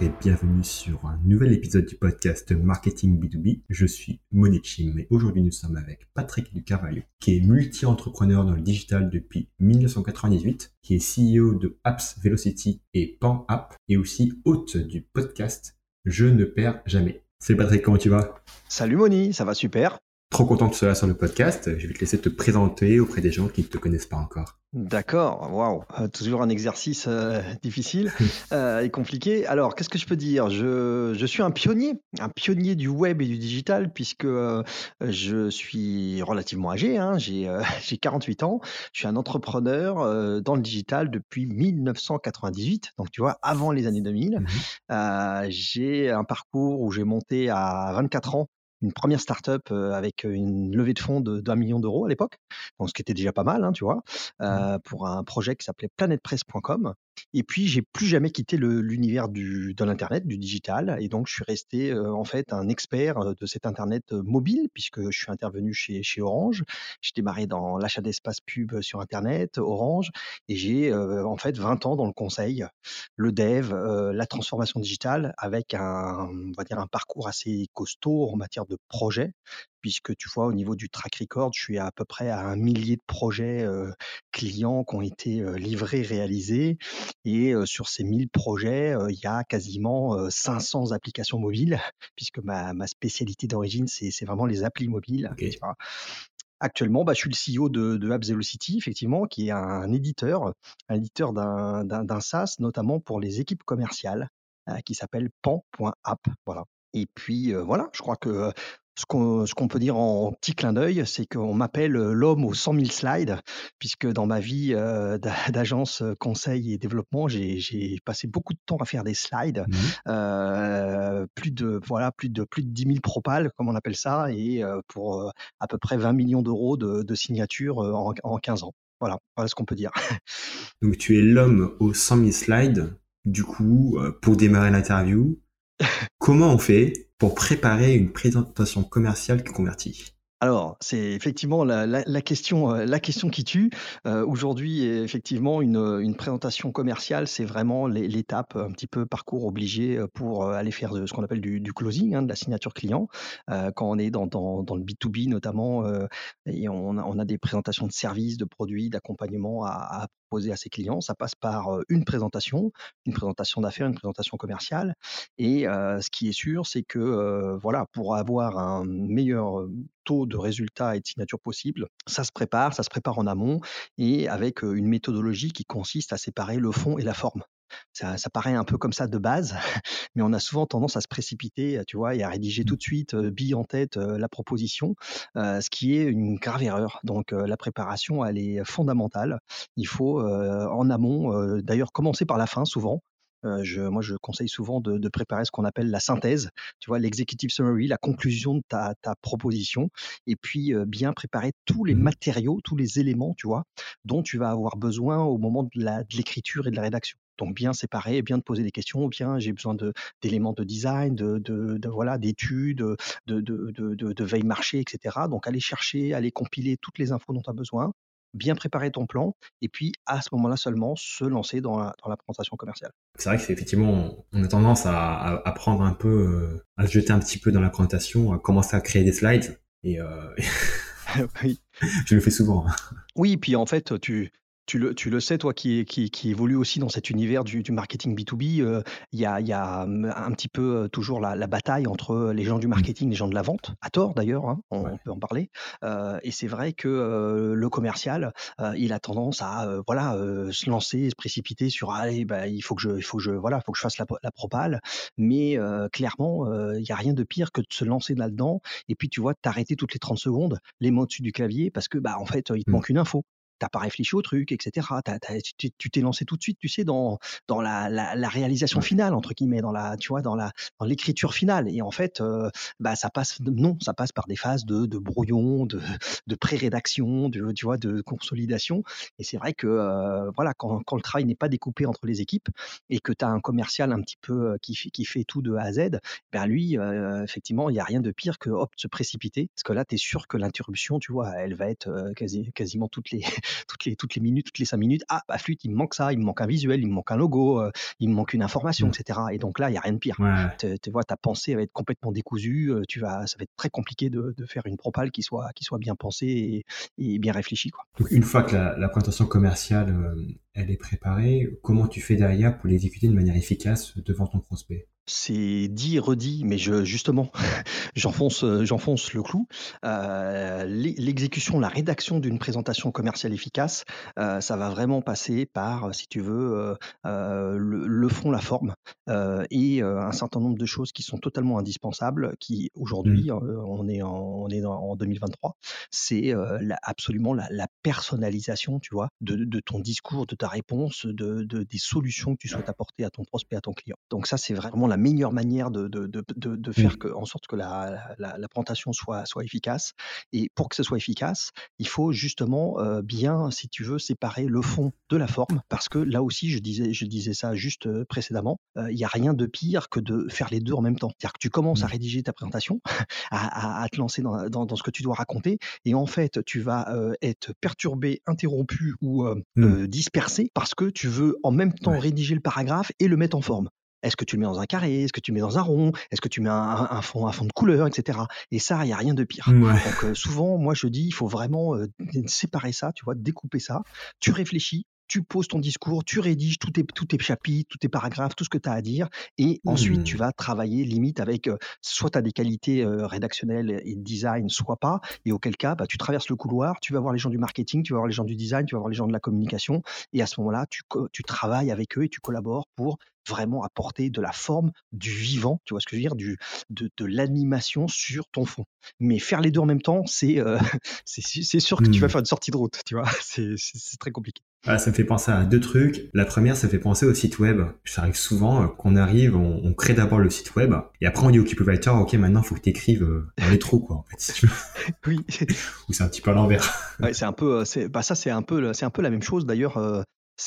et bienvenue sur un nouvel épisode du podcast Marketing B2B. Je suis Monichim et aujourd'hui nous sommes avec Patrick Ducarvalho qui est multi-entrepreneur dans le digital depuis 1998, qui est CEO de Apps Velocity et Pan App et aussi hôte du podcast Je ne perds jamais. Salut Patrick, comment tu vas? Salut Moni, ça va super. Trop content que tu sois là sur le podcast. Je vais te laisser te présenter auprès des gens qui ne te connaissent pas encore. D'accord, waouh, euh, toujours un exercice euh, difficile euh, et compliqué. Alors, qu'est-ce que je peux dire? Je, je, suis un pionnier, un pionnier du web et du digital, puisque je suis relativement âgé, hein, j'ai 48 ans, je suis un entrepreneur dans le digital depuis 1998, donc tu vois, avant les années 2000. Mmh j'ai un parcours où j'ai monté à 24 ans une première startup avec une levée de fonds d'un million d'euros à l'époque, ce qui était déjà pas mal, hein, tu vois, mmh. pour un projet qui s'appelait planetpress.com. Et puis, j'ai plus jamais quitté l'univers de l'internet, du digital, et donc je suis resté en fait un expert de cet internet mobile puisque je suis intervenu chez, chez Orange. J'ai démarré dans l'achat d'espace pub sur internet, Orange, et j'ai en fait 20 ans dans le conseil, le dev, la transformation digitale, avec un, on va dire un parcours assez costaud en matière de projet, puisque tu vois, au niveau du track record, je suis à, peu près à un millier de projets clients qui ont été livrés, réalisés. Et sur ces 1000 projets, il y a quasiment 500 applications mobiles, puisque ma, spécialité d'origine, c'est vraiment les applis mobiles. Actuellement, bah, je suis le CEO de, de Apps Velocity, effectivement, qui est un, éditeur, un éditeur d'un SaaS, notamment pour les équipes commerciales, qui s'appelle pan.app. Voilà. Et puis voilà, je crois que ce qu'on peut dire en petit clin d'œil, c'est qu'on m'appelle l'homme aux 100 000 slides, puisque dans ma vie d'agence conseil et développement, j'ai passé beaucoup de temps à faire des slides, mmh plus de voilà plus de plus de 10 000 propales, comme on appelle ça, et pour à peu près 20 millions d'euros de, signatures en, en 15 ans. Voilà, voilà ce qu'on peut dire. Donc tu es l'homme aux 100 000 slides. Du coup, pour démarrer l'interview, comment on fait pour préparer une présentation commerciale qui convertit? Alors, c'est effectivement la, question, euh, la question qui tue. Euh, aujourd'hui, effectivement, une, présentation commerciale, c'est vraiment l'étape un petit peu parcours obligé euh, pour aller faire ce qu'on appelle du, closing, hein, de la signature client. quand on est dans, le B2B notamment, et on a, on a, des présentations de services, de produits, d'accompagnement à, à à ses clients, ça passe par une présentation, une présentation d'affaires, une présentation commerciale. Et ce qui est sûr, c'est que voilà, pour avoir un meilleur taux de résultats et de signatures possibles, ça se prépare, ça se prépare en amont et avec une méthodologie qui consiste à séparer le fond et la forme. Ça, paraît un peu comme ça de base, mais on a souvent tendance à se précipiter, tu vois, et à rédiger mmh. tout de suite, bille en tête, la proposition, ce qui est une grave erreur. Donc la préparation, elle est fondamentale. Il faut en amont, d'ailleurs, commencer par la fin souvent. Euh, moi, je conseille souvent de, préparer ce qu'on appelle la synthèse, tu vois, l'executive summary, la conclusion de ta, proposition, et puis euh, bien préparer tous les mmh matériaux, tous les éléments, tu vois, dont tu vas avoir besoin au moment de l'écriture et de la rédaction. Donc bien séparer, bien de poser des questions, bien j'ai besoin d'éléments de, design, de, voilà, d'études, de, de, veille marché, etc. Donc aller chercher, aller compiler toutes les infos dont tu as besoin, bien préparer ton plan, et puis à ce moment-là seulement se lancer dans la, présentation commerciale. C'est vrai qu'effectivement, on a tendance à, prendre un peu, euh, à se jeter un petit peu dans la présentation, à commencer à créer des slides, et euh, oui. je le fais souvent. Oui, puis en fait, tu, tu le, tu le sais, toi qui, qui, qui évolue aussi dans cet univers du, du marketing B2B, euh, il y, a, y, a, un petit peu euh, toujours la, la, bataille entre les gens du mmh. marketing et les gens de la vente, à tort d'ailleurs, hein, on, peut en parler. Euh, et c'est vrai que le commercial, il a tendance à voilà, se lancer, se précipiter sur allez, bah, il faut que je, il faut que je, voilà, faut que je fasse la, la propale. Mais clairement, il n'y a rien de pire que de se lancer là-dedans et puis tu vois, t'arrêter toutes les 30 secondes, les mots dessus du clavier, parce que bah, en fait, il te mmh. manque une info t'as pas réfléchi au truc, etc. tu t'es lancé tout de suite, tu sais, dans, dans la, la, réalisation finale, entre guillemets, dans la, tu vois, dans la, dans l'écriture finale. Et en fait, euh, bah, ça passe, non, ça passe par des phases de, de brouillon, de, de pré-rédaction, de, tu vois, de consolidation. Et c'est vrai que, euh, voilà, quand, quand le travail n'est pas découpé entre les équipes et que tu as un commercial un petit peu euh, qui, qui fait tout de A à Z, ben lui, effectivement, il n'y a rien de pire que hop, se précipiter. Parce que là, tu es sûr que l'interruption, tu vois, elle va être quasi, quasiment toutes les, toutes les toutes les minutes, toutes les cinq minutes. Ah, bah flûte, il me manque ça, il me manque un visuel, il me manque un logo, euh, il me manque une information, Mm. etc. Et donc là, il y a rien de pire. Tu tu vois, ta pensée va être complètement décousue. euh, Tu vas, ça va être très compliqué de, de faire une propale qui soit qui soit bien pensée et, et bien réfléchie, quoi. Donc une fois que la, la présentation commerciale euh, elle est préparée, comment tu fais derrière pour l'exécuter de manière efficace devant ton prospect? C'est dit et redit, mais je, justement, j'enfonce, euh, j'enfonce le clou. Euh, l'e- l'exécution, la rédaction d'une présentation commerciale efficace, euh, ça va vraiment passer par, si tu veux, euh, le, le fond, la forme, et un certain nombre de choses qui sont totalement indispensables, qui aujourd'hui, euh, on est en, on est dans- en 2023, c'est la- absolument la, la personnalisation, tu vois, de, de ton discours, de ta réponse, de, de- des solutions que tu souhaites apporter à ton prospect, à ton client. Donc ça, c'est vraiment la meilleure manière de, de, de, de, de faire que, en sorte que la, la, la présentation soit, soit efficace. Et pour que ce soit efficace, il faut justement euh, bien, si tu veux, séparer le fond de la forme, parce que là aussi, je disais, je disais ça juste euh, précédemment, euh, il n'y a rien de pire que de faire les deux en même temps. C'est-à-dire que tu commences à Mm. rédiger ta présentation, à, à- à te lancer dans, dans, dans ce que tu dois raconter, et en fait, tu vas euh, être perturbé, interrompu ou euh, Mm. euh, dispersé parce que tu veux en même temps Ouais. rédiger le paragraphe et le mettre en forme. Est-ce que tu le mets dans un carré? Est-ce que tu le mets dans un rond? Est-ce que tu mets un, un- un fond, un fond de couleur, etc. Et ça, il n'y a rien de pire. Ouais. Donc euh, souvent, moi je dis, il faut vraiment euh, séparer ça, tu vois, découper ça. Tu réfléchis, tu poses ton discours, tu rédiges tous tes, tous tes chapitres, tous tes paragraphes, tout ce que tu as à dire, et ensuite tu Mm. vas travailler limite avec euh, soit tu as des qualités euh, rédactionnelles et de design, soit pas, et auquel cas bah, tu traverses le couloir, tu vas voir les gens du marketing, tu vas voir les gens du design, tu vas voir les gens de la communication, et à ce moment-là, tu, tu travailles avec eux et tu collabores pour vraiment apporter de la forme, du vivant, tu vois ce que je veux dire, du, de, de l'animation sur ton fond. Mais faire les deux en même temps, c'est euh, c'est sûr que tu vas Mm. faire une sortie de route, tu vois, c'est très compliqué. Ah, ça me fait penser à deux trucs. La première, ça fait penser au site web. Ça arrive souvent euh, qu'on arrive, on, on crée d'abord le site web, et après on dit au copywriter, ok, maintenant faut que tu écrives dans les trous, quoi, en fait, si tu veux. Oui, Ou c'est un petit peu à l'envers. Ouais, c'est un peu, euh, bah ça c'est un peu, c'est un peu la même chose d'ailleurs.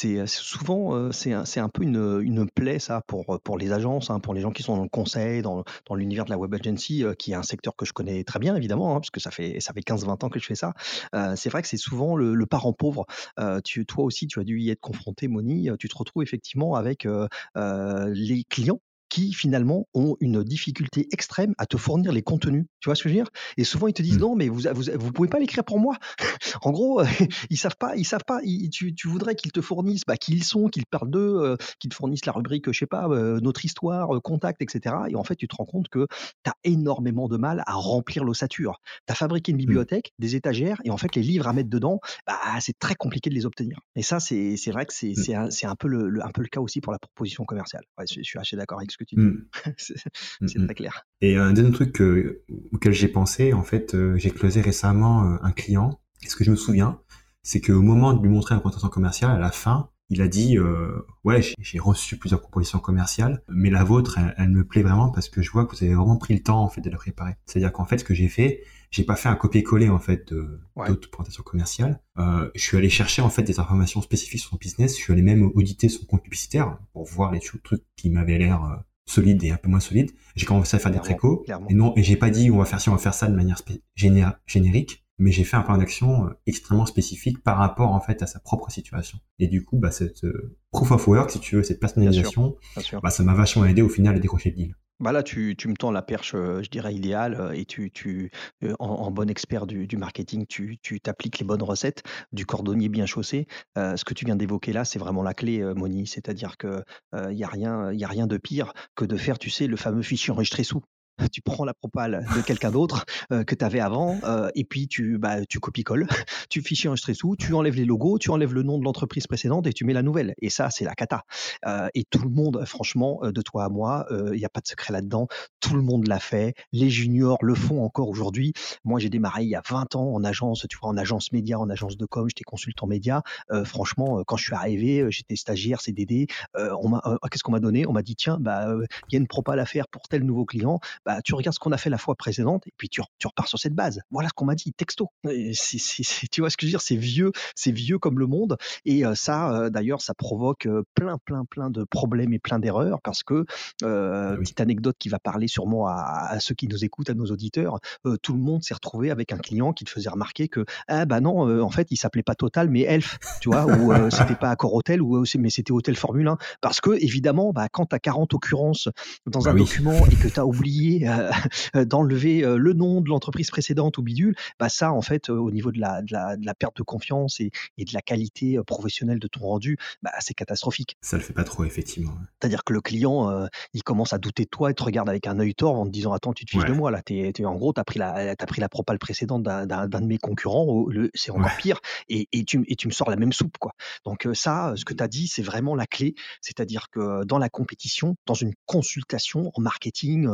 Euh, c'est souvent, euh, c'est un, un peu une, une plaie ça pour euh, pour les agences, hein, pour les gens qui sont dans le conseil, dans, dans l'univers de la web agency, qui est un secteur que je connais très bien évidemment, hein, parce que ça fait ça fait 15-20 ans que je fais ça. Euh, c'est vrai que c'est souvent le, le parent pauvre. Euh, tu, toi aussi, tu as dû y être confronté, Moni. Tu te retrouves effectivement avec les clients qui finalement ont une difficulté extrême à te fournir les contenus. Tu vois ce que je veux dire? Et souvent ils te disent Mm. non, mais vous vous, vous pouvez pas l'écrire pour moi. En gros, ils savent pas, ils savent pas. ils- tu, tu voudrais qu'ils te fournissent bah, qui ils sont, qu'ils parlent d'eux, euh, qu'ils te fournissent la rubrique, je sais pas, euh, notre histoire, euh, contact, etc. Et en fait, tu te rends compte que tu as énormément de mal à remplir l'ossature. Tu as fabriqué une bibliothèque, des étagères, et en fait, les livres à mettre dedans, bah, c'est très compliqué de les obtenir. Et ça, c'est vrai que c'est Mm. c'est un, un, peu le, le- un peu le cas aussi pour la proposition commerciale. Ouais, je, je suis assez d'accord avec ce que tu dis. C'est très clair. Et un deuxième truc que- auquel j'ai pensé, en fait, euh, j'ai closé récemment euh, un client. Et ce que je me souviens, c'est qu'au moment de lui montrer la présentation commerciale, à la fin, il a dit euh, ouais j'ai- reçu plusieurs propositions commerciales, mais la vôtre elle, elle me plaît vraiment parce que je vois que vous avez vraiment pris le temps en fait de la préparer. C'est-à-dire qu'en fait ce que j'ai fait, j'ai pas fait un copier-coller en fait de- Ouais. d'autres présentations commerciales. Euh, je suis allé chercher en fait des informations spécifiques sur son business. Je suis allé même auditer son compte publicitaire pour voir les trucs qui m'avaient l'air euh, solides et un peu moins solides. J'ai commencé à faire des Clairement, clairement. Et non, et j'ai pas dit on va faire ci, on va faire ça de manière générique, mais j'ai fait un plan d'action euh, extrêmement spécifique par rapport en fait à sa propre situation. Et du coup, bah, cette euh, proof of work, si tu veux, cette personnalisation, Bien sûr. bah, ça m'a vachement aidé au final à décrocher le deal. Bah là, tu, tu me tends la perche, euh, je dirais, idéale, et tu, tu en, en bon expert du, du marketing, tu, tu t'appliques les bonnes recettes du cordonnier bien chaussé. Euh, ce que tu viens d'évoquer là, c'est vraiment la clé, Moni. C'est-à-dire que il n'y a rien, y a rien de pire que de faire, tu sais, le fameux fichier enregistré sous. Tu prends la propale de quelqu'un d'autre euh, que tu avais avant, euh, et puis tu, bah, tu copies-colles, tu fichier enregistré sous, tu enlèves les logos, tu enlèves le nom de l'entreprise précédente et tu mets la nouvelle. Et ça, c'est la cata. Euh, et tout le monde, franchement, euh, de toi à moi, il n'y a pas de secret là-dedans. Tout le monde l'a fait. Les juniors le font encore aujourd'hui. Moi, j'ai démarré il y a 20 ans en agence, tu vois, en agence média, en agence de com, j'étais consultant média. Euh, franchement, euh, quand je suis arrivé, euh, j'étais stagiaire, CDD. Euh, on m'a, euh, qu'est-ce qu'on m'a donné? On m'a dit, tiens, bah, euh, il y a une propale à faire pour tel nouveau client. Bah, tu regardes ce qu'on a fait la fois précédente et puis tu, tu repars sur cette base. Voilà ce qu'on m'a dit, texto. tu vois ce que je veux dire C'est vieux, c'est vieux comme le monde. Et ça, d'ailleurs, ça provoque plein, plein, plein de problèmes et plein d'erreurs parce que, ah petite anecdote qui va parler sûrement à, à, ceux qui nous écoutent, à nos auditeurs, tout le monde s'est retrouvé avec un client qui te faisait remarquer que, ah bah non, en fait, il s'appelait pas Total, mais Elf, tu vois, ou c'était pas Accor Hotel, ou, mais c'était Hôtel Formule 1. Parce que, évidemment, bah, quand tu as 40 occurrences dans bah un document et que tu as oublié d'enlever le nom de l'entreprise précédente ou bidule, bah ça, en fait, au niveau de la, de la, de la perte de confiance et, et, de la qualité professionnelle de ton rendu, bah, c'est catastrophique. Ça le fait pas trop, effectivement. C'est-à-dire que le client, il commence à douter de toi et te regarde avec un œil tort en te disant Attends, tu te fiches de moi là. en gros, tu as pris la, as pris la propale précédente d'un de mes concurrents, c'est encore pire, et, et, tu, et tu me sors la même soupe. quoi. Donc, ça, ce que tu as dit, c'est vraiment la clé. C'est-à-dire que dans la compétition, dans une consultation en marketing,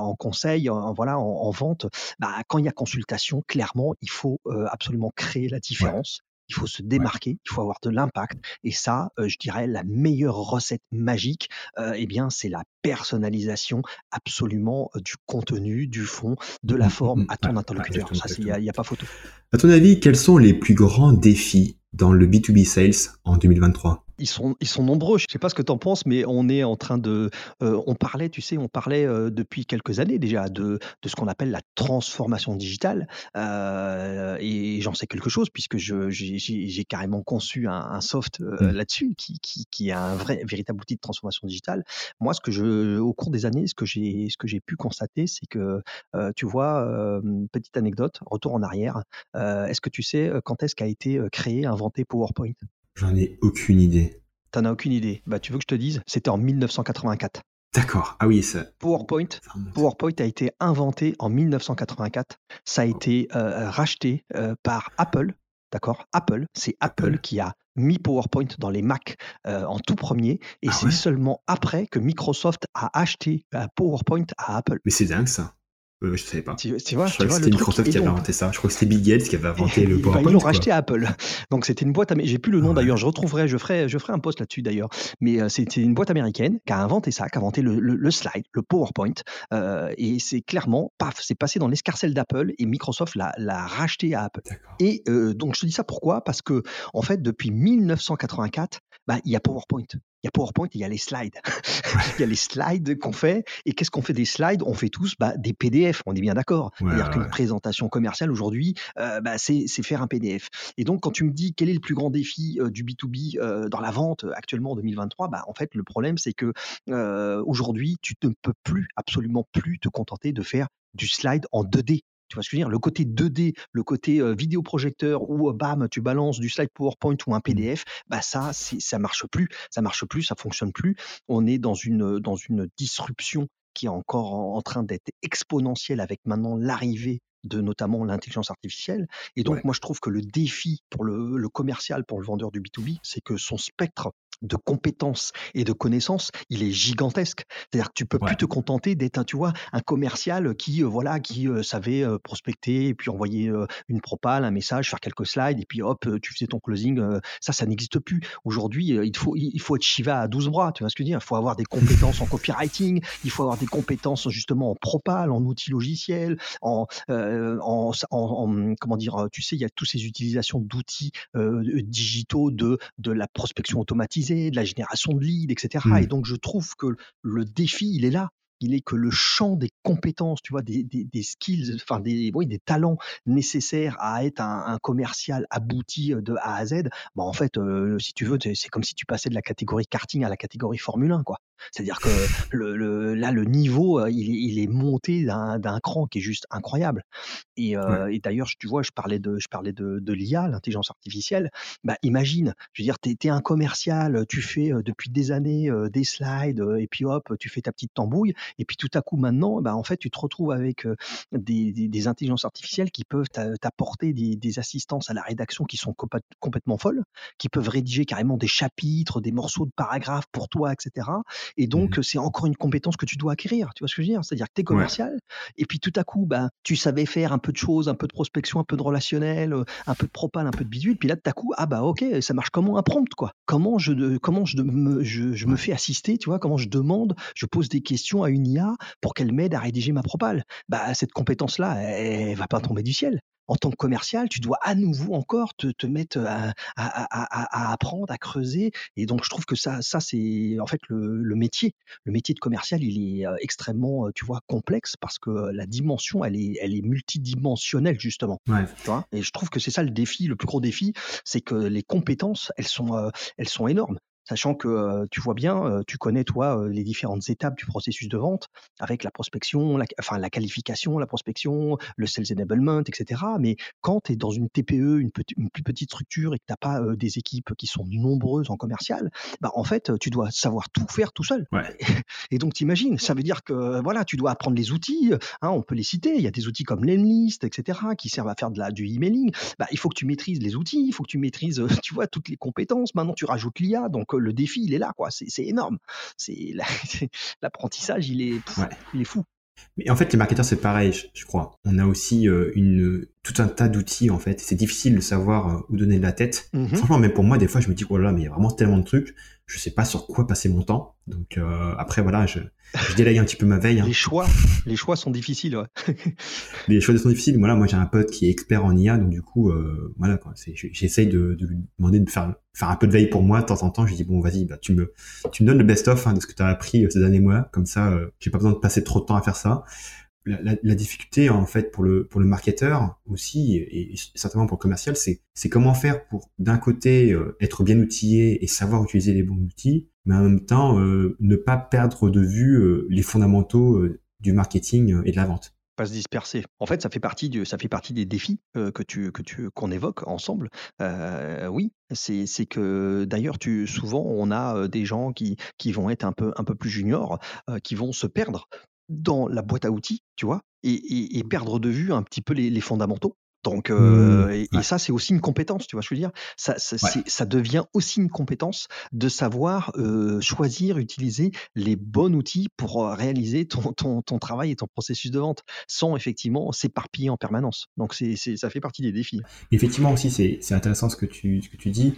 en conseil, en, voilà, en, vente, bah, quand il y a consultation, clairement, il faut absolument créer la différence. Il faut se démarquer, il faut avoir de l'impact. Et ça, je dirais, la meilleure recette magique, eh bien, c'est la personnalisation absolument du contenu, du fond, de la mmh, mmh, forme mmh. à ton interlocuteur. Ça, il n'y a, a, pas photo. À ton avis, quels sont les plus grands défis dans le B2B Sales en 2023 ils sont, ils sont nombreux. Je ne sais pas ce que tu en penses, mais on est en train de. Euh, on parlait, tu sais, on parlait euh, depuis quelques années déjà de, de ce qu'on appelle la transformation digitale. Euh, et j'en sais quelque chose puisque j'ai carrément conçu un, soft mmh. là-dessus qui, qui, qui, est un vrai, véritable outil de transformation digitale. Moi, ce que je, au cours des années, ce que j'ai pu constater, c'est que, tu vois, petite anecdote, retour en arrière. est-ce que tu sais quand est-ce qu'a été créé, inventé PowerPoint? J'en ai aucune idée. T'en as aucune idée Bah, tu veux que je te dise? C'était en 1984. D'accord. Ah oui, ça. PowerPoint. PowerPoint a été inventé en 1984. Ça a été euh, racheté euh, par Apple. D'accord? Apple. C'est Apple. qui a mis PowerPoint dans les Mac euh, en tout premier. Et ah c'est seulement après que Microsoft a acheté PowerPoint à Apple. Mais c'est dingue ça. Euh, je savais pas. Tu, vois, je crois que c'était Microsoft qui avait inventé ça. Je crois que c'était Bill Gates qui avait inventé le PowerPoint. Bah, ils l'ont racheté à Apple. Donc c'était une boîte. J'ai plus le nom d'ailleurs. Je retrouverai. Je ferai. Je ferai un post là-dessus d'ailleurs. Mais euh, c'était une boîte américaine qui a inventé ça, qui a inventé le, le, slide, le PowerPoint. Euh, et c'est clairement, paf, c'est passé dans l'escarcelle d'Apple et Microsoft l'a racheté à Apple. Et euh, donc je te dis ça pourquoi? Parce que en fait, depuis 1984, bah, il y a PowerPoint il y a PowerPoint, il y a les slides. il y a les slides qu'on fait. Et qu'est-ce qu'on fait des slides? On fait tous bah, des PDF, on est bien d'accord. C'est-à-dire qu'une présentation commerciale aujourd'hui, euh, bah, c'est faire un PDF. Et donc, quand tu me dis quel est le plus grand défi euh, du B2B euh, dans la vente actuellement en 2023, bah, en fait, le problème, c'est que aujourd'hui, tu ne peux plus, absolument plus te contenter de faire du slide en 2D. Tu vois ce que je veux dire? Le côté 2D, le côté vidéoprojecteur où bam, tu balances du slide PowerPoint ou un mmh. PDF, bah ça, ça marche plus, ça marche plus, ça fonctionne plus. On est dans une dans une disruption qui est encore en, train d'être exponentielle avec maintenant l'arrivée de notamment l'intelligence artificielle. Et donc, moi, je trouve que le défi pour le, le, commercial, pour le vendeur du B2B, c'est que son spectre de compétences et de connaissances, il est gigantesque. C'est-à-dire que tu peux plus te contenter d'être un, tu vois, un commercial qui, euh, voilà, qui euh, savait euh, prospecter et puis envoyer une propale, un message, faire quelques slides et puis hop, tu faisais ton closing. ça, ça n'existe plus. Aujourd'hui, il faut, il faut être Shiva à 12 bras. Tu vois ce que je veux dire? Il faut avoir des compétences en copywriting, il faut avoir des compétences justement en propale, en outils logiciels, en, en, en, comment dire, tu sais, il y a toutes ces utilisations d'outils digitaux de, de la prospection automatisée de la génération de leads, etc. Et mmh. donc, je trouve que le défi, il est là il est que le champ des compétences, tu vois, des, des, skills, enfin des, oui, des talents nécessaires à être un, commercial abouti de A à Z, bah en fait, si tu veux, c'est comme si tu passais de la catégorie karting à la catégorie Formule 1, quoi. C'est-à-dire que le, là, le niveau, il est, il est monté d'un cran qui est juste incroyable. Et, et d'ailleurs, tu vois, je parlais de, je parlais de, de l'IA, l'intelligence artificielle. Bah, imagine, je veux dire, tu es, un commercial, tu fais depuis des années des slides, et puis hop, tu fais ta petite tambouille. Et puis tout à coup maintenant, bah, en fait, tu te retrouves avec des, intelligences artificielles qui peuvent t'apporter des, assistances à la rédaction qui sont complètement folles, qui peuvent rédiger carrément des chapitres, des morceaux de paragraphes pour toi, etc. Et donc, mmh c'est encore une compétence que tu dois acquérir. Tu vois ce que je veux dire? C'est-à-dire que tu es commercial, et puis tout à coup, bah, tu savais faire un peu de choses, un peu de prospection, un peu de relationnel, un peu de propal, un peu de bidule, puis là, tout à coup, ah bah ok, ça marche comment un prompt, quoi. Comment je, comment je, me, je, me fais assister, tu vois? Comment je demande, je pose des questions à une IA pour qu'elle m'aide à rédiger ma propale? Bah, cette compétence-là, elle, elle va pas tomber du ciel en tant que commercial, tu dois à nouveau encore te, te mettre à, à, à, apprendre, à creuser. Et donc, je trouve que ça, ça c'est en fait le, le, métier. Le métier de commercial, il est extrêmement, tu vois, complexe parce que la dimension, elle est, elle est multidimensionnelle justement. Ouais. Tu vois et je trouve que c'est ça le défi, le plus gros défi, c'est que les compétences, elles sont, elles sont énormes sachant que tu vois bien, tu connais toi les différentes étapes du processus de vente avec la prospection, la, enfin la qualification, la prospection, le sales enablement, etc. Mais quand tu es dans une TPE, une, une, plus petite structure et que tu n'as pas des équipes qui sont nombreuses en commercial, bah en fait tu dois savoir tout faire tout seul. Et donc t'imagines, ça veut dire que voilà, tu dois apprendre les outils. Hein, on peut les citer. Il y a des outils comme Lemlist, etc. qui servent à faire de la, du emailing. Bah, il faut que tu maîtrises les outils, il faut que tu maîtrises, tu vois, toutes les compétences. Maintenant tu rajoutes l'IA, donc le défi, il est là, quoi. C'est énorme. C'est l'apprentissage, il est, il est fou. Mais en fait, les marketeurs, c'est pareil, je, crois. On a aussi euh, une, tout un tas d'outils, en fait. C'est difficile de savoir euh, où donner de la tête. Mmh Franchement, même pour moi, des fois, je me dis, oh là, mais il y a vraiment tellement de trucs. Je sais pas sur quoi passer mon temps. Donc, euh, après, voilà, je, je délaye un petit peu ma veille. Hein. Les choix, les choix sont difficiles. Ouais. les choix sont difficiles. Voilà, moi j'ai un pote qui est expert en IA, donc du coup, euh, voilà, j'essaye de, de, lui demander de faire faire un peu de veille pour moi de temps en temps. Je lui dis bon, vas-y, bah, tu me tu me donnes le best-of hein, de ce que tu as appris ces derniers mois, comme ça, euh, j'ai pas besoin de passer trop de temps à faire ça. La, difficulté en fait pour le pour le marketeur aussi et, certainement pour le commercial c'est c'est comment faire pour d'un côté euh, être bien outillé et savoir utiliser les bons outils mais en même temps euh, ne pas perdre de vue euh, les fondamentaux du marketing et de la vente pas se disperser. En fait, ça fait partie du, ça fait partie des défis que tu que tu qu'on évoque ensemble. oui, c'est c'est que d'ailleurs souvent on a des gens qui qui vont être un peu un peu plus juniors, qui vont se perdre dans la boîte à outils, tu vois, et, et, perdre de vue un petit peu les, les fondamentaux. Donc, mmh, et, ça, c'est aussi une compétence, tu vois, je veux dire? Ça, ça, ça devient aussi une compétence de savoir choisir, utiliser les bons outils pour réaliser ton, ton, ton, travail et ton processus de vente, sans effectivement s'éparpiller en permanence. Donc, c'est, ça fait partie des défis. Effectivement aussi, c'est, intéressant ce que tu, ce que tu dis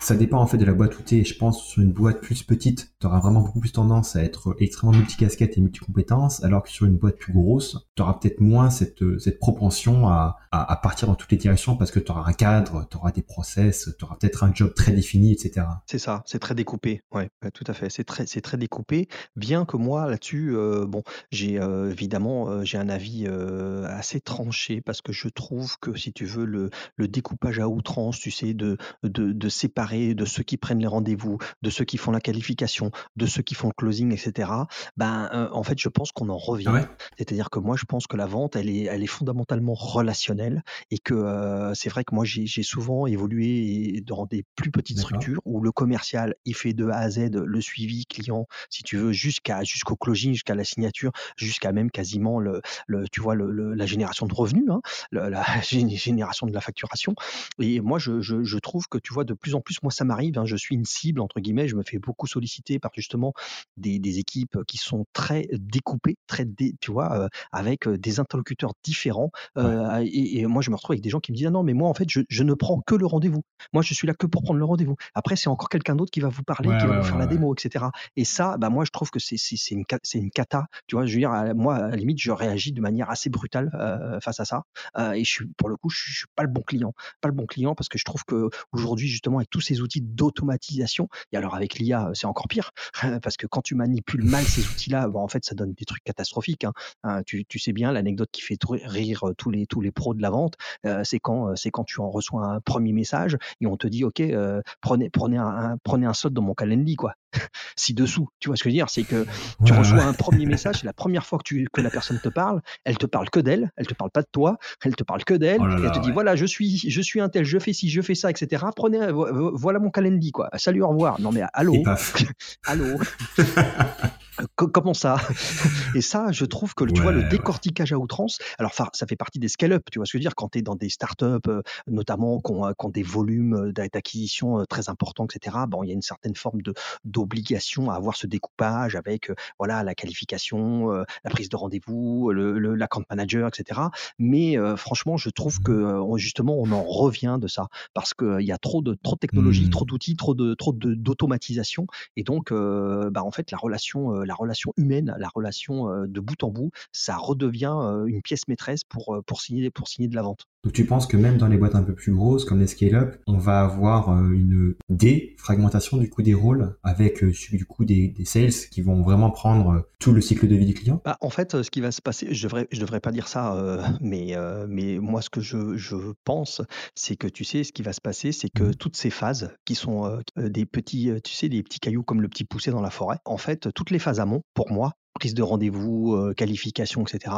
ça dépend en fait de la boîte où tu es. Je pense sur une boîte plus petite, tu auras vraiment beaucoup plus tendance à être extrêmement multicasquette et multicompétence, alors que sur une boîte plus grosse, tu auras peut-être moins cette, cette propension à, à, partir dans toutes les directions parce que tu auras un cadre, tu auras des process, tu auras peut-être un job très défini, etc. C'est ça, c'est très découpé. Ouais, tout à fait. C'est très, très découpé. Bien que moi là-dessus, euh, bon, j'ai euh, évidemment euh, j'ai un avis assez tranché parce que je trouve que si tu veux le, le découpage à outrance, tu sais, de, de, de séparer de ceux qui prennent les rendez-vous, de ceux qui font la qualification, de ceux qui font le closing, etc. Ben, euh, en fait, je pense qu'on en revient. C'est-à-dire que moi, je pense que la vente, elle est, elle est fondamentalement relationnelle et que euh, c'est vrai que moi, j'ai souvent évolué dans des plus petites structures où le commercial, il fait de A à Z le suivi client, si tu veux, jusqu'à jusqu'au closing, jusqu'à la signature, jusqu'à même quasiment le, le tu vois, le, la génération de revenus, hein, la génération de la facturation. Et moi, je, je, je trouve que tu vois de plus en plus moi, ça m'arrive, hein, je suis une cible, entre guillemets, je me fais beaucoup solliciter par justement des, des équipes qui sont très découpées, très, tu vois, euh, avec des interlocuteurs différents. Euh, et, moi, je me retrouve avec des gens qui me disent, ah non, mais moi, en fait, je, je ne prends que le rendez-vous. Moi, je suis là que pour prendre le rendez-vous. Après, c'est encore quelqu'un d'autre qui va vous parler, qui va vous faire la démo, etc. Et ça, bah, moi, je trouve que c'est une, une cata. Tu vois, je veux dire, moi, à la limite, je réagis de manière assez brutale euh, face à ça. et je suis, pour le coup, je, je suis pas le bon client. Pas le bon client parce que je trouve que aujourd'hui, justement, avec ces outils d'automatisation. Et alors avec l'IA, c'est encore pire, parce que quand tu manipules mal ces outils-là, en fait, ça donne des trucs catastrophiques. Hein. Hein, tu, sais bien, l'anecdote qui fait rire tous les, tous les pros de la vente, euh, c'est quand, c'est quand tu en reçois un premier message et on te dit, OK, euh, prenez, prenez, un, prenez un slot dans mon calendrier, quoi. ci-dessous. Tu vois ce que je veux dire? C'est que tu reçois un premier message, c'est la première fois que, tu, que la personne te parle, elle te parle que d'elle, elle te parle pas de toi, elle te parle que d'elle, oh et elle te dit voilà, je suis, je suis un tel, je fais ci, je fais ça, etc. Prenez, voilà mon calendrier, quoi. Salut, au revoir. Non mais allô, allô? comment ça? Et ça, je trouve que tu vois le décortiquage à outrance. Alors, ça fait partie des scale-up. Tu vois ce que je veux dire? Quand tu es dans des startups, notamment qui ont, des volumes d'acquisition très importants, etc. Bon, il y a une certaine forme de d'obligation à avoir ce découpage avec voilà la qualification, la prise de rendez-vous, le, le l'account manager, etc. Mais franchement, je trouve que justement, on en revient de ça parce qu'il y a trop de trop de technologies, mmh. trop d'outils, trop de trop d'automatisation, et donc, bah, en fait, la relation, la relation humaine, la relation de bout en bout, ça redevient une pièce maîtresse pour signer de la vente. Donc tu penses que même dans les boîtes un peu plus grosses comme les scale-up, on va avoir une défragmentation du coup des rôles avec du coup des, des, sales qui vont vraiment prendre tout le cycle de vie du client? Bah, En fait, ce qui va se passer, je devrais, je devrais pas dire ça, mais, mais moi ce que je, je pense, c'est que tu sais, ce qui va se passer, c'est que mmh. toutes ces phases qui sont des petits, tu sais, des petits cailloux comme le petit poussé dans la forêt, en fait, toutes les phases amont, pour moi, prise de rendez-vous, qualification, etc.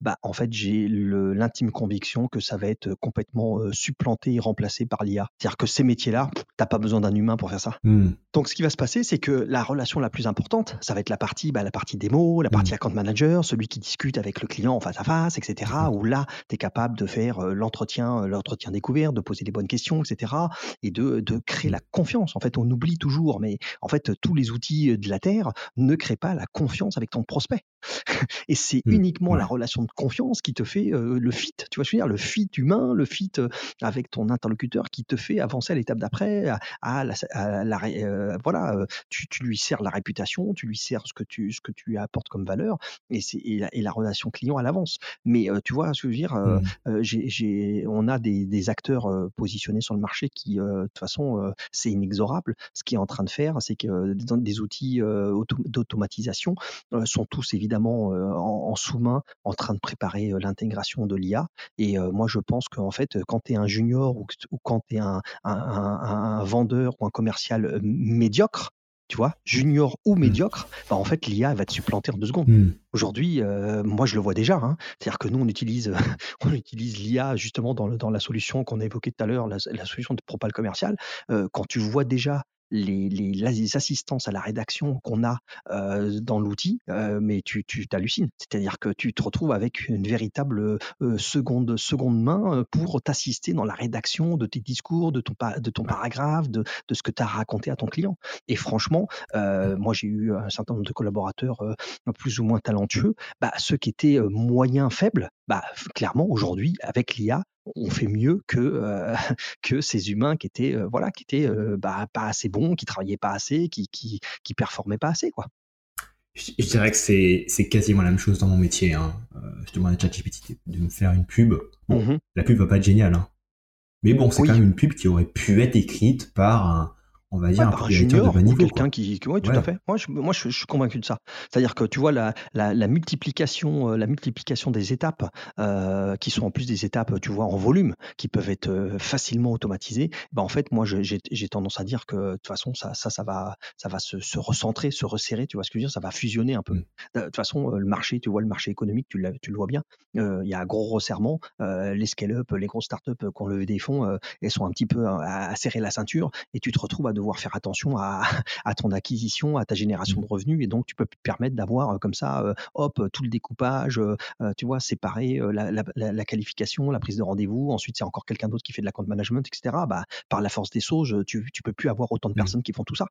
Bah, en fait, j'ai l'intime conviction que ça va être complètement supplanté et remplacé par l'IA. C'est-à-dire que ces métiers-là, t'as pas besoin d'un humain pour faire ça. Mmh. Donc, ce qui va se passer, c'est que la relation la plus importante, ça va être la partie, bah, la partie démo, la partie mmh. account manager, celui qui discute avec le client en face à face, etc. Où là, tu es capable de faire l'entretien, l'entretien découvert, de poser les bonnes questions, etc. Et de, de créer la confiance. En fait, on oublie toujours, mais en fait, tous les outils de la Terre ne créent pas la confiance avec ton prospect. Et c'est mmh, uniquement la relation de confiance qui te fait le fit, tu vois, je veux dire, le fit humain, le fit avec ton interlocuteur qui te fait avancer à l'étape d'après, à, la, voilà, tu, lui sers la réputation, tu lui sers ce que tu, ce que tu apportes comme valeur, et, c'est, et, la, relation client à l'avance. Mais tu vois, ce que je veux dire, mmh. on a des, acteurs positionnés sur le marché qui, de toute façon, c'est inexorable. Ce qui est en train de faire, c'est que des outils d'automatisation sont tous évidemment en, sous-main en train de préparer l'intégration de l'IA. Et moi, je pense qu'en fait, quand tu es un junior ou, quand tu es un, vendeur ou un commercial médiocre, tu vois, junior ou mmh. médiocre, bah en fait, l'IA va te supplanter en deux secondes. Mmh. Aujourd'hui, moi, je le vois déjà. Hein. C'est-à-dire que nous, on utilise, on utilise l'IA justement dans, dans la solution qu'on a évoquée tout à l'heure, la, solution de propal commercial. quand tu vois déjà les, les, assistances à la rédaction qu'on a dans l'outil, mais tu, tu t'hallucines. C'est-à-dire que tu te retrouves avec une véritable seconde, seconde main pour t'assister dans la rédaction de tes discours, de ton, de ton paragraphe, de, de ce que tu as raconté à ton client. Et franchement, moi j'ai eu un certain nombre de collaborateurs plus ou moins talentueux. Bah, ceux qui étaient moyens, faibles, bah, clairement aujourd'hui, avec l'IA, on fait mieux que, euh, que ces humains qui étaient, euh, voilà, qui étaient euh, bah, pas assez bons, qui travaillaient pas assez, qui, qui, qui performaient pas assez. Quoi. Je, dirais que c'est, c'est quasiment la même chose dans mon métier. Hein. je demande à ChatGPT de me faire une pub. Mmh la pub va pas être géniale. Hein. Mais bon, c'est quand même une pub qui aurait pu être écrite par un, on va dire, un, junior de niveau. Quelqu'un qui, oui, tout à fait. Moi, je, moi, je, suis convaincu de ça. C'est-à-dire que tu vois la, la, multiplication, euh, la multiplication des étapes, euh, qui sont en plus des étapes, tu vois, en volume, qui peuvent être euh, facilement automatisées. Ben, en fait, moi, j'ai tendance à dire que de toute façon, ça, ça, ça va, ça va se, se, recentrer, se resserrer. Tu vois ce que je veux dire Ça va fusionner un peu. Mm. De toute façon, le marché, tu vois, le marché économique, tu, tu le vois bien. Il y a un gros resserrement. les scale-up, les grosses startups qui ont levé des fonds, elles sont un petit peu à, à serrer la ceinture, et tu te retrouves à devoir faire attention à, ton acquisition, à ta génération de mmh. revenus, et donc tu peux te permettre d'avoir euh, comme ça, euh, hop, tout le découpage, euh, tu vois, séparer la, qualification, la prise de rendez-vous, ensuite c'est encore quelqu'un d'autre qui fait de la compte management, etc. Bah, par la force des choses, tu, peux plus avoir autant de mmh. personnes qui font tout ça.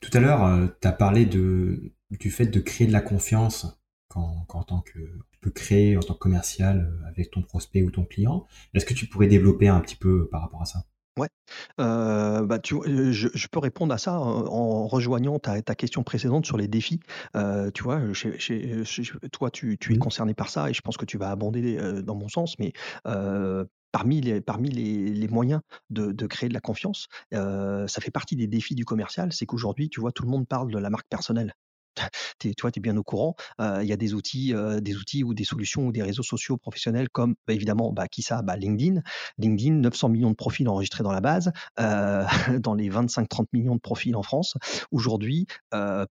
Tout à l'heure, tu as parlé de, du fait de créer de la confiance quand, en tant que tu peux créer en tant que commercial avec ton prospect ou ton client. Est-ce que tu pourrais développer un petit peu par rapport à ça? Ouais, bah, tu je peux répondre à ça en rejoignant ta ta question précédente sur les défis. tu vois, toi, tu tu es concerné par ça et je pense que tu vas abonder, dans mon sens, mais parmi les parmi les les moyens de de créer de la confiance, ça fait partie des défis du commercial, c'est qu'aujourd'hui, tu vois, tout le monde parle de la marque personnelle tu vois, tu es bien au courant. Il y a des outils, des outils ou des solutions ou des réseaux sociaux professionnels comme bah, évidemment, bah, qui ça? Bah, LinkedIn. LinkedIn, 900 millions de profils enregistrés dans la base, dans les 25-30 millions de profils en France. Aujourd'hui,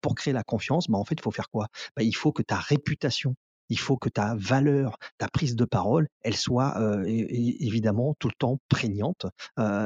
pour créer la confiance, en fait, il faut faire quoi? Il faut que ta réputation il faut que ta valeur, ta prise de parole, elle soit évidemment tout le temps prégnante.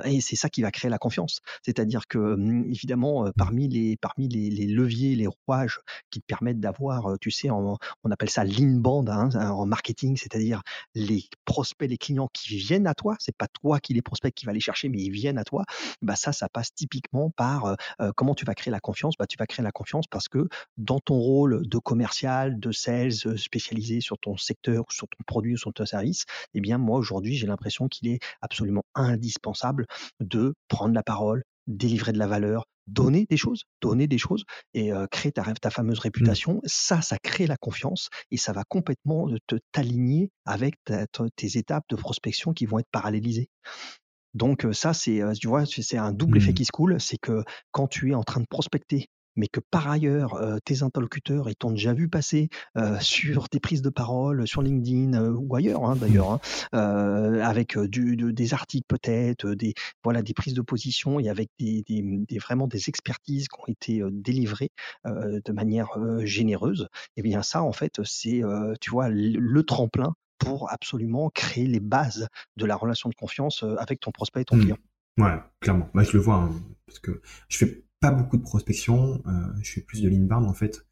et c'est ça qui va créer la confiance. C'est-à-dire que, mmh, évidemment, parmi les, parmi les, leviers, les rouages qui te permettent d'avoir, tu sais, on appelle ça l'inbound hein, en marketing, c'est-à-dire les prospects, les clients qui viennent à toi. C'est pas toi qui les prospects qui va les chercher, mais ils viennent à toi. Bah ça, ça passe typiquement par comment tu vas créer la confiance? Bah tu vas créer la confiance parce que dans ton rôle de commercial, de sales spécialisé sur ton secteur, sur ton produit ou sur ton service, eh bien moi aujourd'hui j'ai l'impression qu'il est absolument indispensable de prendre la parole, délivrer de la valeur, donner des choses, donner des choses et créer ta, ta fameuse mmh. réputation. Ça, ça crée la confiance et ça va complètement te t'aligner avec tes étapes de prospection qui vont être parallélisées. Donc ça, c'est, tu vois, c'est un double effet mmh. qui se coule. C'est que quand tu es en train de prospecter mais que par ailleurs, tes interlocuteurs, ils t'ont déjà vu passer sur tes prises de parole, sur LinkedIn ou ailleurs hein, d'ailleurs, hein, avec du, des articles peut-être, des, voilà, des prises de position et avec des, des, vraiment des expertises qui ont été délivrées de manière généreuse. Et eh bien ça, en fait, c'est, tu vois, le, tremplin pour absolument créer les bases de la relation de confiance avec ton prospect et ton mmh. client. Ouais, clairement. Moi, je le vois, hein, parce que je fais pas beaucoup de prospection, euh, je fais plus de l'inbound en fait,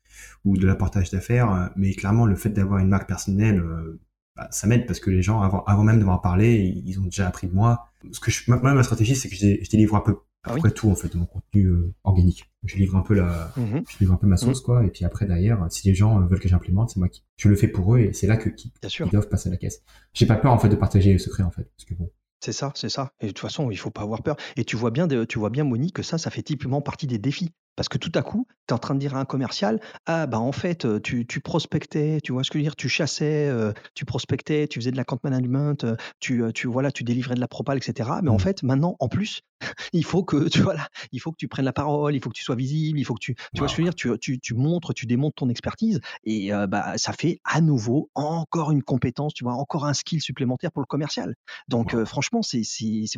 ou de l'apportage d'affaires, euh, mais clairement le fait d'avoir une marque personnelle, euh, bah, ça m'aide parce que les gens, avant, avant même de m'en parler, ils ont déjà appris de moi. Ce que je, moi, ma stratégie, c'est que je, délivre un peu ah après tout en fait de mon contenu organique. Je livre un peu la, mmh je livre un peu ma sauce mmh. quoi, et puis après derrière, si les gens veulent que j'implémente, c'est moi qui, je le fais pour eux et c'est là que qui, ils doivent passer à la caisse. J'ai pas peur en fait de partager les secrets en fait, parce que bon, c'est ça, c'est ça. Et de toute façon, il faut pas avoir peur. Et tu vois bien, tu vois bien, Monique, que ça, ça fait typiquement partie des défis. Parce que tout à coup, tu es en train de dire à un commercial, ah bah en fait, tu, tu prospectais, tu vois ce que je veux dire, tu chassais, tu prospectais, tu faisais de la compte management, tu, tu, voilà, tu délivrais de la propale, etc. Mais en mmh. fait, maintenant, en plus, il faut que tu voilà, il faut que tu prennes la parole, il faut que tu sois visible, il faut que tu, tu vois ce que je veux dire, tu, tu, tu, montres, tu démontres ton expertise et bah ça fait à nouveau encore une compétence, tu vois, encore un skill supplémentaire pour le commercial. Donc franchement, c'est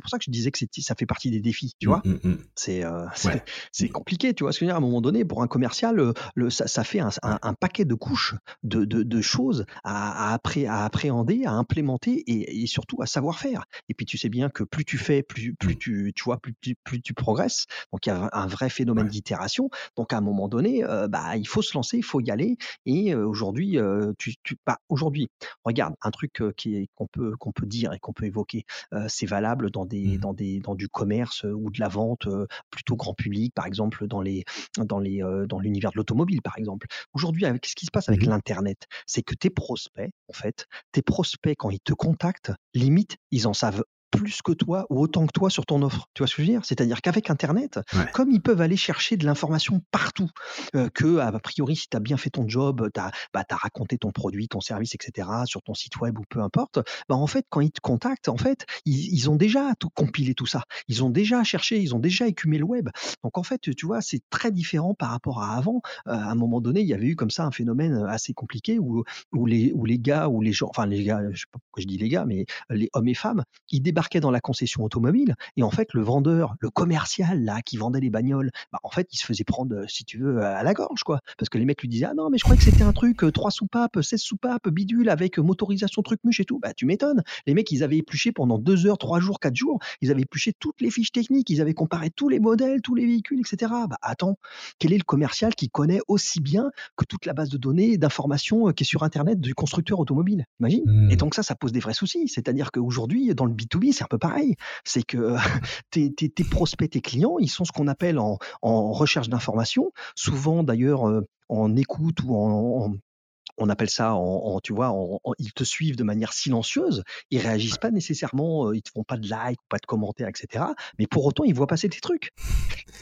pour ça que je disais que ça fait partie des défis, tu mmh, vois. C'est c'est compliqué, tu vois ce que je veux dire. À un moment donné, pour un commercial, le, ça, ça fait un, un, paquet de couches de, de, de choses à, à, appré, à, appréhender, à implémenter et, et surtout à savoir faire. Et puis tu sais bien que plus tu fais, plus plus tu tu vois plus, plus, tu progresses. Donc il y a un vrai phénomène d'itération. Donc à un moment donné, euh, bah, il faut se lancer, il faut y aller. Et euh, aujourd'hui, euh, tu, tu bah, aujourd'hui, regarde un truc qui qu'on peut qu'on peut dire et qu'on peut évoquer. c'est valable dans des mmh. dans des dans du commerce ou de la vente plutôt grand public, par exemple dans les dans les dans l'univers de l'automobile, par exemple. Aujourd'hui, avec ce qui se passe avec mmh l'internet, c'est que tes prospects, en fait, tes prospects quand ils te contactent, limite, ils en savent plus que toi ou autant que toi sur ton offre. Tu vois ce que je veux dire? C'est-à-dire qu'avec Internet, comme ils peuvent aller chercher de l'information partout, euh, que a priori, si tu as bien fait ton job, tu as, bah, raconté ton produit, ton service, etc., sur ton site web ou peu importe, bah, en fait, quand ils te contactent, en fait, ils, ont déjà tout compilé tout ça. Ils ont déjà cherché, ils ont déjà écumé le web. Donc en fait, tu vois, c'est très différent par rapport à avant. Euh, à un moment donné, il y avait eu comme ça un phénomène assez compliqué où, où, les, où les gars, ou les gens, enfin les gars, je sais pas pourquoi je dis les gars, mais les hommes et femmes, ils débarquent dans la concession automobile et en fait le vendeur, le commercial là qui vendait les bagnoles, bah, en fait il se faisait prendre, euh, si tu veux, à la gorge quoi, parce que les mecs lui disaient ah non mais je croyais que c'était un truc 3 euh, soupapes, 16 soupapes, bidule avec euh, motorisation truc muche et tout, bah tu m'étonnes. Les mecs ils avaient épluché pendant 2 heures, 3 jours, 4 jours, ils avaient épluché toutes les fiches techniques, ils avaient comparé tous les modèles, tous les véhicules, etc. Bah attends, quel est le commercial qui connaît aussi bien que toute la base de données d'informations qui est sur internet du constructeur automobile? Imagine. Et mmh. donc ça, ça pose des vrais soucis. C'est-à-dire qu'aujourd'hui dans le B2B c'est un peu pareil c'est que tes, prospects, tes clients, ils sont ce qu'on appelle en, recherche d'information, souvent d'ailleurs euh, en écoute ou en, on appelle ça, en, tu vois, ils te suivent de manière silencieuse, ils réagissent pas nécessairement, euh, ils te font pas de like pas de commentaires, etc. Mais pour autant, ils voient passer tes trucs.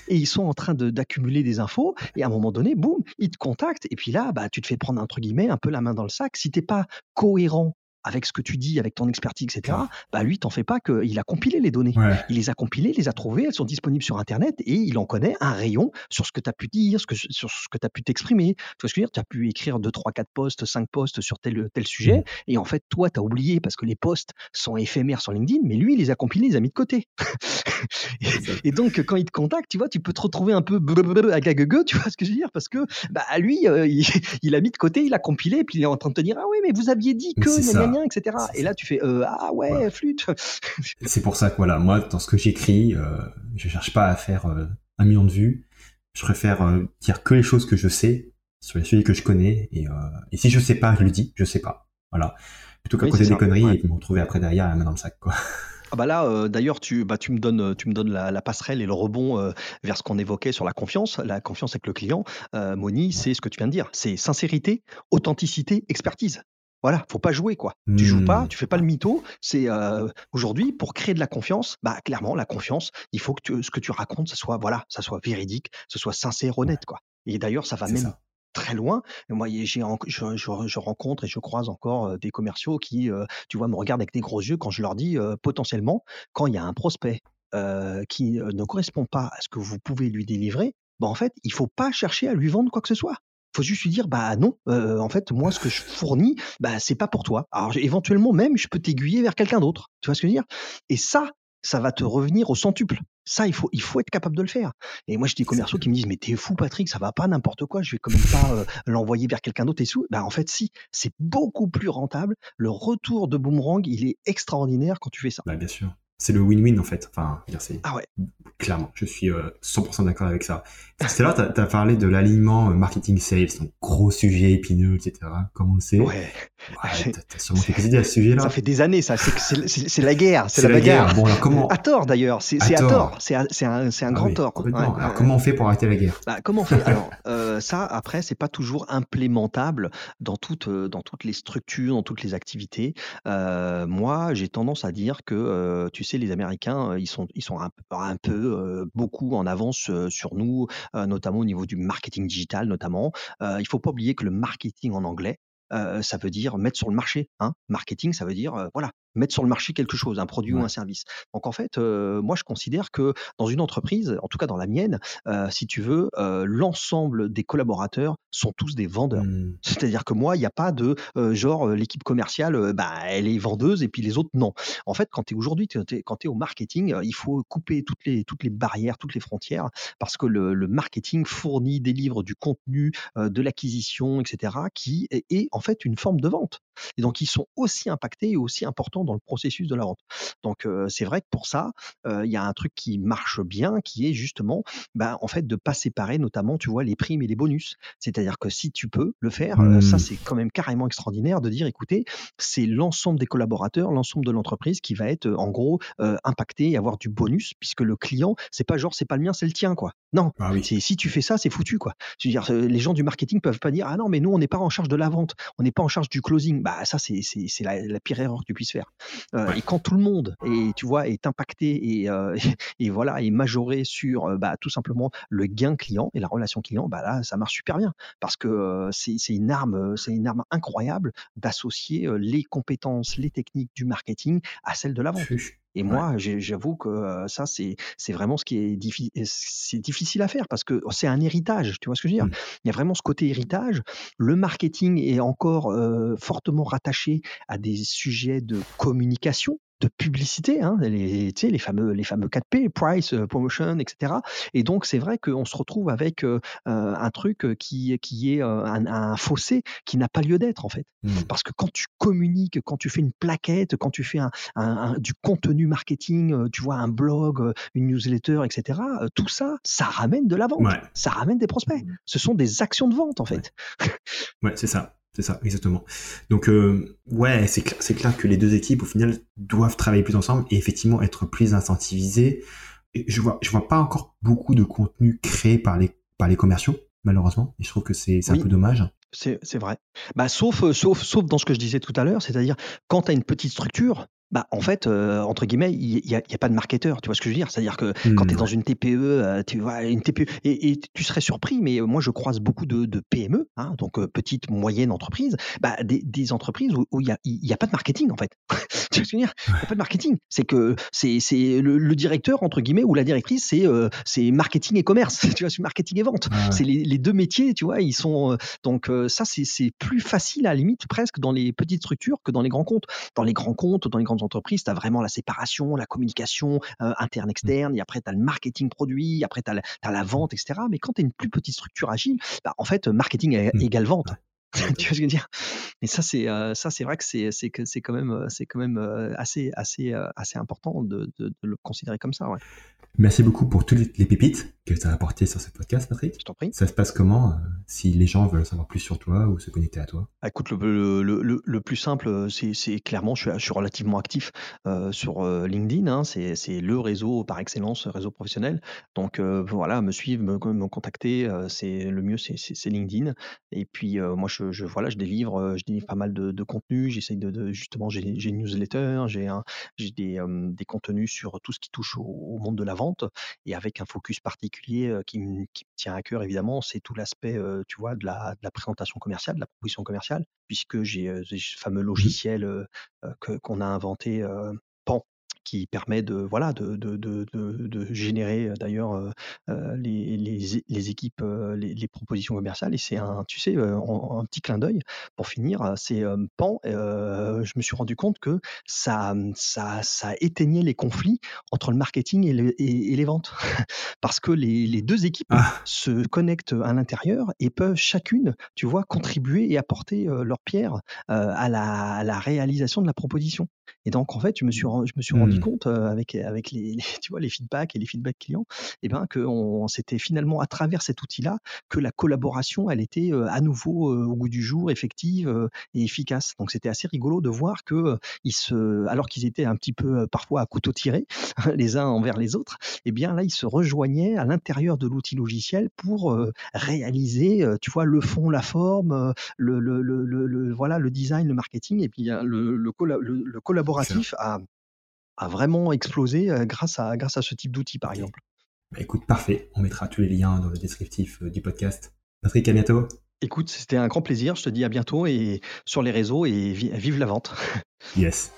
Et ils sont en train d'accumuler des infos, et à un moment donné, boum, ils te contactent, et puis là, bah, tu te fais prendre, entre guillemets, un peu la main dans le sac. Si t'es pas cohérent avec ce que tu dis, avec ton expertise, etc., bah lui, t'en fais pas qu'il a compilé les données. Il les a compilées, les a trouvées, elles sont disponibles sur Internet et il en connaît un rayon sur ce que tu as pu dire, ce que, sur ce que tu as pu t'exprimer. Tu vois ce que je veux dire? Tu as pu écrire 2, 3, 4 posts, 5 posts sur tel, tel sujet mmh. et en fait, toi, tu as oublié parce que les posts sont éphémères sur LinkedIn, mais lui, il les a compilés, il les a mis de côté. et, donc, quand il te contacte, tu vois, tu peux te retrouver un peu à gueux, tu vois ce que je veux dire? Parce que bah, lui, euh, il, a mis de côté, il a compilé, et puis il est en train de te dire Ah oui, mais vous aviez dit que, etc. Et là, tu fais euh, Ah ouais, flûte. c'est pour ça que voilà, moi, dans ce que j'écris, euh, je cherche pas à faire un million de vues. Je préfère dire que les choses que je sais sur les sujets que je connais. Et, et si je sais pas, je le dis, je sais pas. Voilà. Plutôt qu'à côté des conneries et me retrouver après derrière la main dans le sac, quoi. Ah bah là, euh, d'ailleurs, tu, bah, tu me donnes, tu me donnes la, passerelle et le rebond euh, vers ce qu'on évoquait sur la confiance, la confiance avec le client. Euh, Moni, c'est ce que tu viens de dire. C'est sincérité, authenticité, expertise. Voilà, faut pas jouer quoi. Tu joues pas, mmh. tu fais pas le mytho. C'est aujourd'hui pour créer de la confiance. Bah clairement, la confiance, il faut que ce que tu racontes, ça soit voilà, ça soit véridique, ce soit sincère, honnête quoi. Et d'ailleurs, ça va même très loin. Moi, j'ai, je, je, rencontre et je croise encore des commerciaux qui, tu vois, me regardent avec des gros yeux quand je leur dis potentiellement, quand il y a un prospect qui ne correspond pas à ce que vous pouvez lui délivrer, bah, en fait, il faut pas chercher à lui vendre quoi que ce soit. Faut juste lui dire bah non en fait moi ce que je fournis bah c'est pas pour toi alors éventuellement même je peux t'aiguiller vers quelqu'un d'autre tu vois ce que je veux dire? Et ça ça va te revenir au centuple. Ça, il faut, il faut être capable de le faire. Et moi, j'ai des commerciaux qui me disent, mais t'es fou, Patrick, ça va pas n'importe quoi, je vais quand même pas euh, l'envoyer vers quelqu'un d'autre et sous. Ben, en fait, si, c'est beaucoup plus rentable. Le retour de boomerang, il est extraordinaire quand tu fais ça. Bah, bien sûr c'est le win-win en fait. Enfin, c'est ah ouais. clairement, je suis 100% euh, d'accord avec ça. C'est là, tu as, parlé de l'alignement euh, marketing sales, donc gros sujet épineux, etc. Comme on le sait. Ouais. ouais t'as sûrement quelques idées à ce sujet-là. Ça fait des années, ça. C'est la guerre. C'est la, guerre. Bon, alors comment À tort d'ailleurs. C'est à, tort. C'est un, un ah grand tort. alors comment on fait pour arrêter la guerre? Bah, Comment on fait? Alors euh, ça, après, c'est pas toujours implémentable dans toutes dans toutes les structures, dans toutes les activités. moi, j'ai tendance à dire que tu sais les Américains, ils sont, ils sont un, peu, beaucoup en avance sur nous, notamment au niveau du marketing digital, notamment. il faut pas oublier que le marketing en anglais, ça veut dire mettre sur le marché. Hein. Marketing, ça veut dire voilà, mettre sur le marché quelque chose, un produit ou un service. Donc en fait, moi je considère que dans une entreprise, en tout cas dans la mienne, si tu veux, l'ensemble des collaborateurs sont tous des vendeurs. Mmh. C'est-à-dire que moi, il n'y a pas de genre l'équipe commerciale, bah, elle est vendeuse et puis les autres non. En fait, quand tu es aujourd'hui, quand tu es au marketing, il faut couper toutes les, toutes les barrières, toutes les frontières, parce que le, le marketing fournit, délivre du contenu, de l'acquisition, etc., qui est, est en fait une forme de vente. Et donc, ils sont aussi impactés et aussi importants dans le processus de la vente. Donc, c'est vrai que pour ça, il y a un truc qui marche bien, qui est justement, bah, en fait, de pas séparer notamment, tu vois, les primes et les bonus. C'est-à-dire que si tu peux le faire, ça, mmh. c'est quand même carrément extraordinaire de dire, écoutez, c'est l'ensemble des collaborateurs, l'ensemble de l'entreprise qui va être, en gros, impacté et avoir du bonus, puisque le client, c'est pas genre, c'est pas le mien, c'est le tien, quoi. Non, ah si tu fais ça, c'est foutu, quoi. Je veux dire, les gens du marketing peuvent pas dire, ah non, mais nous, on n'est pas en charge de la vente, on n'est pas en charge du closing. Bah, ça, c'est la, la, pire erreur que tu puisses faire. Euh, et quand tout le monde est, tu vois, est impacté et, euh, et voilà, est majoré sur euh, bah, tout simplement le gain client et la relation client, bah là, ça marche super bien parce que c'est une arme, c'est une arme incroyable d'associer les compétences, les techniques du marketing à celles de la vente. Et moi, j'avoue que ça, c'est vraiment ce qui est, difficile à faire parce que c'est un héritage, tu vois ce que je veux dire? Mmh. Il y a vraiment ce côté héritage. Le marketing est encore fortement rattaché à des sujets de communication, de publicité, hein, les, les, fameux, les fameux 4P, price, euh, promotion, etc. Et donc, c'est vrai qu'on se retrouve avec euh, euh, un truc qui, qui est un, fossé qui n'a pas lieu d'être, en fait. Mmh. Parce que quand tu communiques, quand tu fais une plaquette, quand tu fais un, du contenu marketing, tu vois, un blog, une newsletter, etc., tout ça, ça ramène de la vente, ça ramène des prospects. Mmh. Ce sont des actions de vente, en fait. ouais c'est ça. C'est ça, exactement. Donc, euh, ouais, c'est clair, c'est clair que les deux équipes, au final, doivent travailler plus ensemble et effectivement être plus incentivisées. Et je vois, je vois pas encore beaucoup de contenu créé par les, par les commerciaux, malheureusement. Et je trouve que c'est, un peu dommage. C'est, c'est vrai. Bah, sauf, sauf, sauf dans ce que je disais tout à l'heure, c'est-à-dire quand tu as une petite structure, Bah, en fait, heu, entre guillemets, il y a pas de marketeur, tu vois ce que je veux dire? C'est-à-dire que quand tu es Mmh, dans une TPE, heu, tu vois une TPE et et tu serais surpris, mais moi je croise beaucoup de de PME, hein, donc heu, petites, moyennes entreprises, bah, des des entreprises où il y a y a pas de marketing, en fait. Tu vois ce que je veux dire? Il y a pas de marketing. C'est que c'est c'est le le directeur entre guillemets ou la directrice, c'est, c'est marketing et commerce, tu vois? C'est marketing et vente. Ah C'est les les 2 métiers, tu vois? Ils sont, donc ça c'est c'est plus facile à la limite presque dans les petites structures que dans les grands comptes. Dans les grands comptes, dans les grandes entreprises, tu as vraiment la séparation, la communication, heu, Mmh. interne-externe et après tu as le marketing produit, après tu as la vente et cetera. Mais quand tu es une plus petite structure agile, bah, en fait, marketing Mmh. égale vente. Tu vois ce que je veux dire? Et ça, c'est, heu, ça, c'est vrai que c'est c'est que c'est quand même, c'est quand même, heu, assez assez, assez important de de de le considérer comme ça, ouais. Merci beaucoup pour toutes les pépites que tu as apportées sur ce podcast, Je Patrick. t'en prie. Ça se passe comment, heu, si les gens veulent savoir plus sur toi ou se connecter à toi? Ah, écoute, le le le le plus simple, heu, c'est clairement je suis je suis relativement actif, heu, sur, LinkedIn, hein. C'est le réseau par excellence, réseau professionnel. Donc, voilà, me suivre, me me contacter, c'est le mieux, c'est LinkedIn et puis, moi je je voilà, je délivre, je délivre pas mal de de contenu. J'essaye de de justement, j'ai une newsletter, j'ai des, des contenus sur tout ce qui touche au au monde de la vente et avec un focus particulier, heu, qui me qui me tient à cœur évidemment, c'est tout l'aspect, tu vois, de la de la présentation commerciale, de la proposition commerciale puisque j'ai, ce fameux Mmh. logiciel, que qu'on a inventé, Pan, qui permet de voilà, de de de de de générer, heu, d'ailleurs, heu heu, les les les équipes, les les propositions commerciales et c'est un tu sais, un petit clin d'œil pour finir, c'est, Pan, je me suis rendu compte que ça, mmh, ça ça éteignait les conflits entre le marketing et le et et les ventes. Parce que les les 2 équipes Ah! se connectent à l'intérieur et peuvent chacune, tu vois, contribuer et apporter, leur pierre, à la à la réalisation de la proposition. Et donc en fait, je me suis je me suis rendu Mmh. compte, avec avec les les tu vois, les feedbacks et les feedbacks clients et ben, qu'on c'était finalement à travers cet outil-là que la collaboration, elle était, à nouveau, au goût du jour, effective, et efficace. Donc c'était assez rigolo de voir que, ils se alors qu'ils étaient un petit peu, parfois à couteau tiré les uns envers les autres, et bien là, ils se rejoignaient à l'intérieur de l'outil logiciel pour, réaliser, tu vois, le fond, la forme, le le le voilà, le design, le marketing et puis, heu, le le colla collaboratif a a vraiment explosé, heu, grâce à grâce à ce type d'outil, par exemple. Bah, écoute, parfait. On mettra tous les liens dans le descriptif, heu, du podcast. Patrick, à bientôt. Écoute, c'était un grand plaisir, je te dis à bientôt et sur les réseaux et vi vive la vente. Yes.